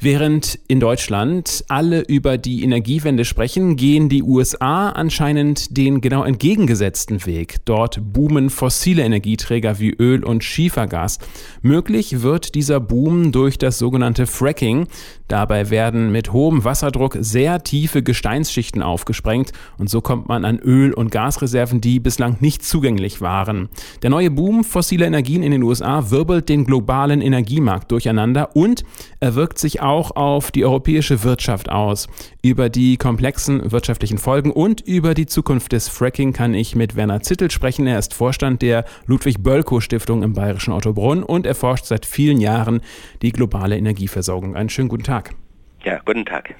Während in Deutschland alle über die Energiewende sprechen, gehen die USA anscheinend den genau entgegengesetzten Weg. Dort boomen fossile Energieträger wie Öl und Schiefergas. Möglich wird dieser Boom durch das sogenannte Fracking. Dabei werden mit hohem Wasserdruck sehr tiefe Gesteinsschichten aufgesprengt und so kommt man an Öl- und Gasreserven, die bislang nicht zugänglich waren. Der neue Boom fossiler Energien in den USA wirbelt den globalen Energiemarkt durcheinander und er wirkt sich auf die europäische Wirtschaft aus. Über die komplexen wirtschaftlichen Folgen und über die Zukunft des Fracking kann ich mit Werner Zittel sprechen. Er ist Vorstand der Ludwig Bölkow Stiftung im bayerischen Ottobrunn und erforscht seit vielen Jahren die globale Energieversorgung. Einen schönen guten Tag. Ja, guten Tag.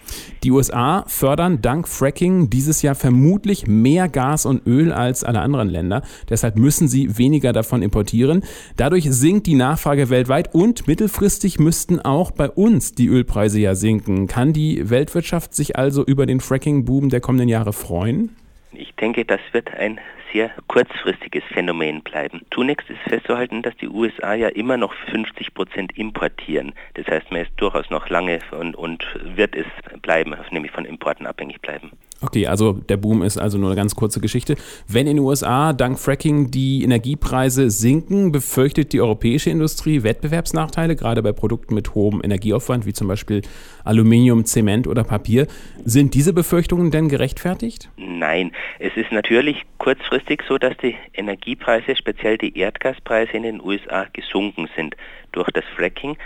Die USA fördern dank Fracking dieses Jahr vermutlich mehr Gas und Öl als alle anderen Länder. Deshalb müssen sie weniger davon importieren. Dadurch sinkt die Nachfrage weltweit und mittelfristig müssten auch bei uns die Ölpreise ja sinken. Kann die Weltwirtschaft sich also über den Fracking-Boom der kommenden Jahre freuen? Ich denke, das wird ein sehr kurzfristiges Phänomen bleiben. Zunächst ist festzuhalten, dass die USA ja immer noch 50 Prozent importieren. Das heißt, man ist durchaus noch lange und, und wird es bleiben, nämlich von Importen abhängig bleiben. Okay, also der Boom ist also nur eine ganz kurze Geschichte. Wenn in den USA dank Fracking die Energiepreise sinken, befürchtet die europäische Industrie Wettbewerbsnachteile, gerade bei Produkten mit hohem Energieaufwand, wie zum Beispiel Aluminium, Zement oder Papier. Sind diese Befürchtungen denn gerechtfertigt? Nein, es ist natürlich kurzfristig so, dass die Energiepreise, speziell die Erdgaspreise in den USA gesunken sind durch das Fracking.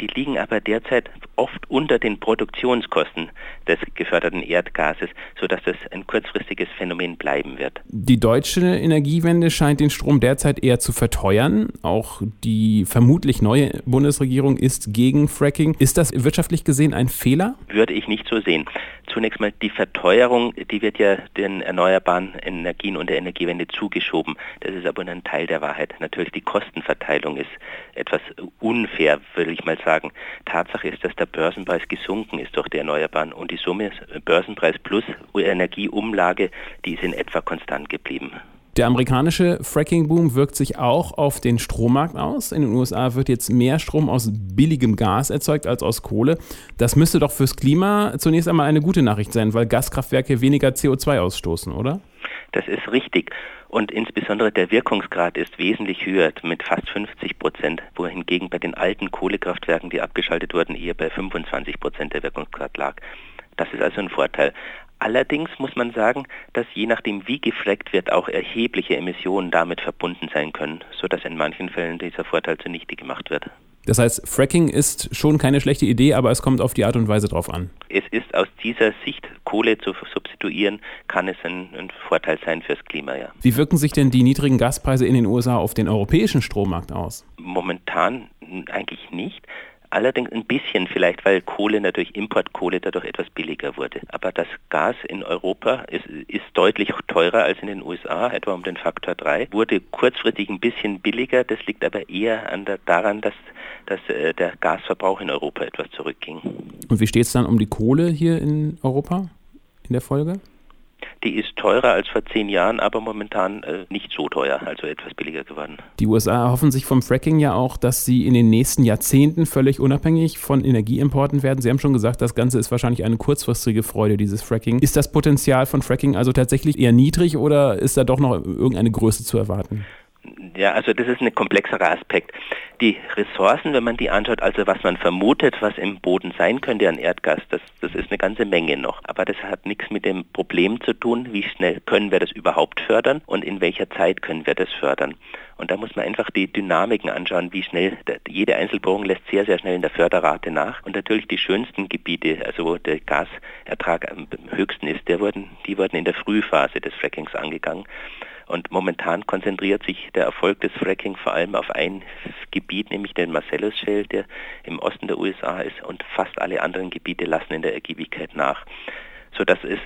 Die liegen aber derzeit oft unter den Produktionskosten des geförderten Erdgases, sodass das ein kurzfristiges Phänomen bleiben wird. Die deutsche Energiewende scheint den Strom derzeit eher zu verteuern. Auch die vermutlich neue Bundesregierung ist gegen Fracking. Ist das wirtschaftlich gesehen ein Fehler? Würde ich nicht so sehen. Zunächst mal die Verteuerung, die wird ja den erneuerbaren Energien und der Energiewende zugeschoben. Das ist aber nur ein Teil der Wahrheit. Natürlich die Kostenverteilung ist etwas unfair, würde ich mal sagen. Tatsache ist, dass der Börsenpreis gesunken ist durch die Erneuerbaren und die Summe Börsenpreis plus Energieumlage, die ist in etwa konstant geblieben. Der amerikanische Fracking-Boom wirkt sich auch auf den Strommarkt aus. In den USA wird jetzt mehr Strom aus billigem Gas erzeugt als aus Kohle. Das müsste doch fürs Klima zunächst einmal eine gute Nachricht sein, weil Gaskraftwerke weniger CO2 ausstoßen, oder? Das ist richtig. Und insbesondere der Wirkungsgrad ist wesentlich höher, mit fast 50 Prozent, wohingegen bei den alten Kohlekraftwerken, die abgeschaltet wurden, eher bei 25 Prozent der Wirkungsgrad lag. Das ist also ein Vorteil. Allerdings muss man sagen, dass je nachdem, wie gefleckt wird, auch erhebliche Emissionen damit verbunden sein können, sodass in manchen Fällen dieser Vorteil zunichte gemacht wird. Das heißt, Fracking ist schon keine schlechte Idee, aber es kommt auf die Art und Weise drauf an. Es ist aus dieser Sicht, Kohle zu substituieren, kann es ein, ein Vorteil sein fürs Klima, ja. Wie wirken sich denn die niedrigen Gaspreise in den USA auf den europäischen Strommarkt aus? Momentan eigentlich nicht. Allerdings ein bisschen vielleicht, weil Kohle natürlich Importkohle dadurch etwas billiger wurde. Aber das Gas in Europa ist, ist deutlich teurer als in den USA, etwa um den Faktor 3. Wurde kurzfristig ein bisschen billiger. Das liegt aber eher der, daran, dass, dass äh, der Gasverbrauch in Europa etwas zurückging. Und wie steht es dann um die Kohle hier in Europa in der Folge? Die ist teurer als vor zehn Jahren, aber momentan äh, nicht so teuer, also etwas billiger geworden. Die USA erhoffen sich vom Fracking ja auch, dass sie in den nächsten Jahrzehnten völlig unabhängig von Energieimporten werden. Sie haben schon gesagt, das Ganze ist wahrscheinlich eine kurzfristige Freude, dieses Fracking. Ist das Potenzial von Fracking also tatsächlich eher niedrig oder ist da doch noch irgendeine Größe zu erwarten? Ja, also das ist ein komplexerer Aspekt. Die Ressourcen, wenn man die anschaut, also was man vermutet, was im Boden sein könnte an Erdgas, das, das ist eine ganze Menge noch. Aber das hat nichts mit dem Problem zu tun, wie schnell können wir das überhaupt fördern und in welcher Zeit können wir das fördern. Und da muss man einfach die Dynamiken anschauen, wie schnell, jede Einzelbohrung lässt sehr, sehr schnell in der Förderrate nach. Und natürlich die schönsten Gebiete, also wo der Gasertrag am höchsten ist, der wurden, die wurden in der Frühphase des Frackings angegangen. Und momentan konzentriert sich der Erfolg des Fracking vor allem auf ein Gebiet, nämlich den Marcellus Shale, der im Osten der USA ist und fast alle anderen Gebiete lassen in der Ergiebigkeit nach sodass es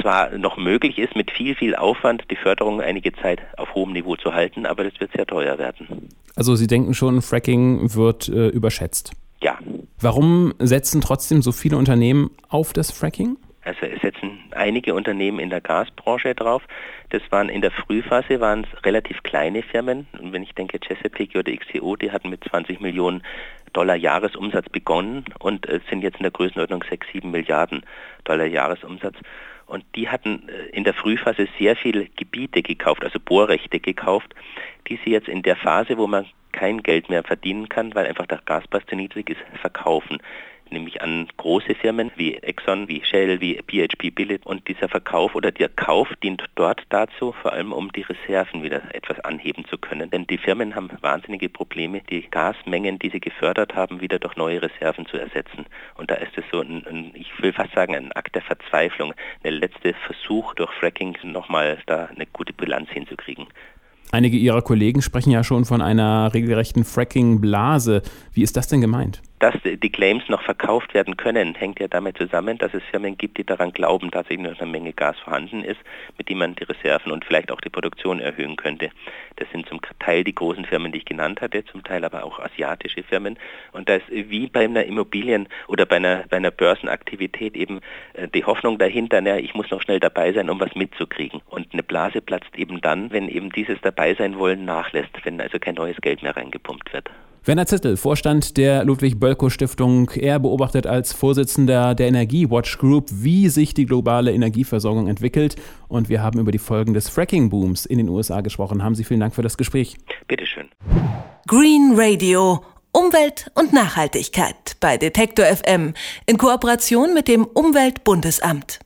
zwar noch möglich ist, mit viel, viel Aufwand die Förderung einige Zeit auf hohem Niveau zu halten, aber das wird sehr teuer werden. Also Sie denken schon, Fracking wird äh, überschätzt? Ja. Warum setzen trotzdem so viele Unternehmen auf das Fracking? Also es setzen einige Unternehmen in der Gasbranche drauf. Das waren in der Frühphase waren es relativ kleine Firmen. Und wenn ich denke Chesapeake oder XTO, die hatten mit 20 Millionen Dollar Jahresumsatz begonnen und äh, sind jetzt in der Größenordnung 6, 7 Milliarden Dollar Jahresumsatz. Und die hatten äh, in der Frühphase sehr viele Gebiete gekauft, also Bohrrechte gekauft, die sie jetzt in der Phase, wo man kein Geld mehr verdienen kann, weil einfach der Gaspreis zu niedrig ist, verkaufen nämlich an große Firmen wie Exxon, wie Shell, wie BHP Billet. Und dieser Verkauf oder der Kauf dient dort dazu, vor allem um die Reserven wieder etwas anheben zu können. Denn die Firmen haben wahnsinnige Probleme, die Gasmengen, die sie gefördert haben, wieder durch neue Reserven zu ersetzen. Und da ist es so, ein, ein, ich will fast sagen, ein Akt der Verzweiflung, der letzte Versuch durch Fracking nochmal da eine gute Bilanz hinzukriegen. Einige Ihrer Kollegen sprechen ja schon von einer regelrechten Fracking-Blase. Wie ist das denn gemeint? Dass die Claims noch verkauft werden können, hängt ja damit zusammen, dass es Firmen gibt, die daran glauben, dass eben noch eine Menge Gas vorhanden ist, mit dem man die Reserven und vielleicht auch die Produktion erhöhen könnte. Das sind zum Teil die großen Firmen, die ich genannt hatte, zum Teil aber auch asiatische Firmen. Und da ist wie bei einer Immobilien- oder bei einer, bei einer Börsenaktivität eben äh, die Hoffnung dahinter, na, ich muss noch schnell dabei sein, um was mitzukriegen. Und eine Blase platzt eben dann, wenn eben dieses dabei sein wollen nachlässt, wenn also kein neues Geld mehr reingepumpt wird. Werner Zittel, Vorstand der Ludwig-Bölkow-Stiftung. Er beobachtet als Vorsitzender der Energie-Watch Group, wie sich die globale Energieversorgung entwickelt. Und wir haben über die Folgen des Fracking-Booms in den USA gesprochen. Haben Sie vielen Dank für das Gespräch. Bitteschön. Green Radio. Umwelt und Nachhaltigkeit bei Detektor FM in Kooperation mit dem Umweltbundesamt.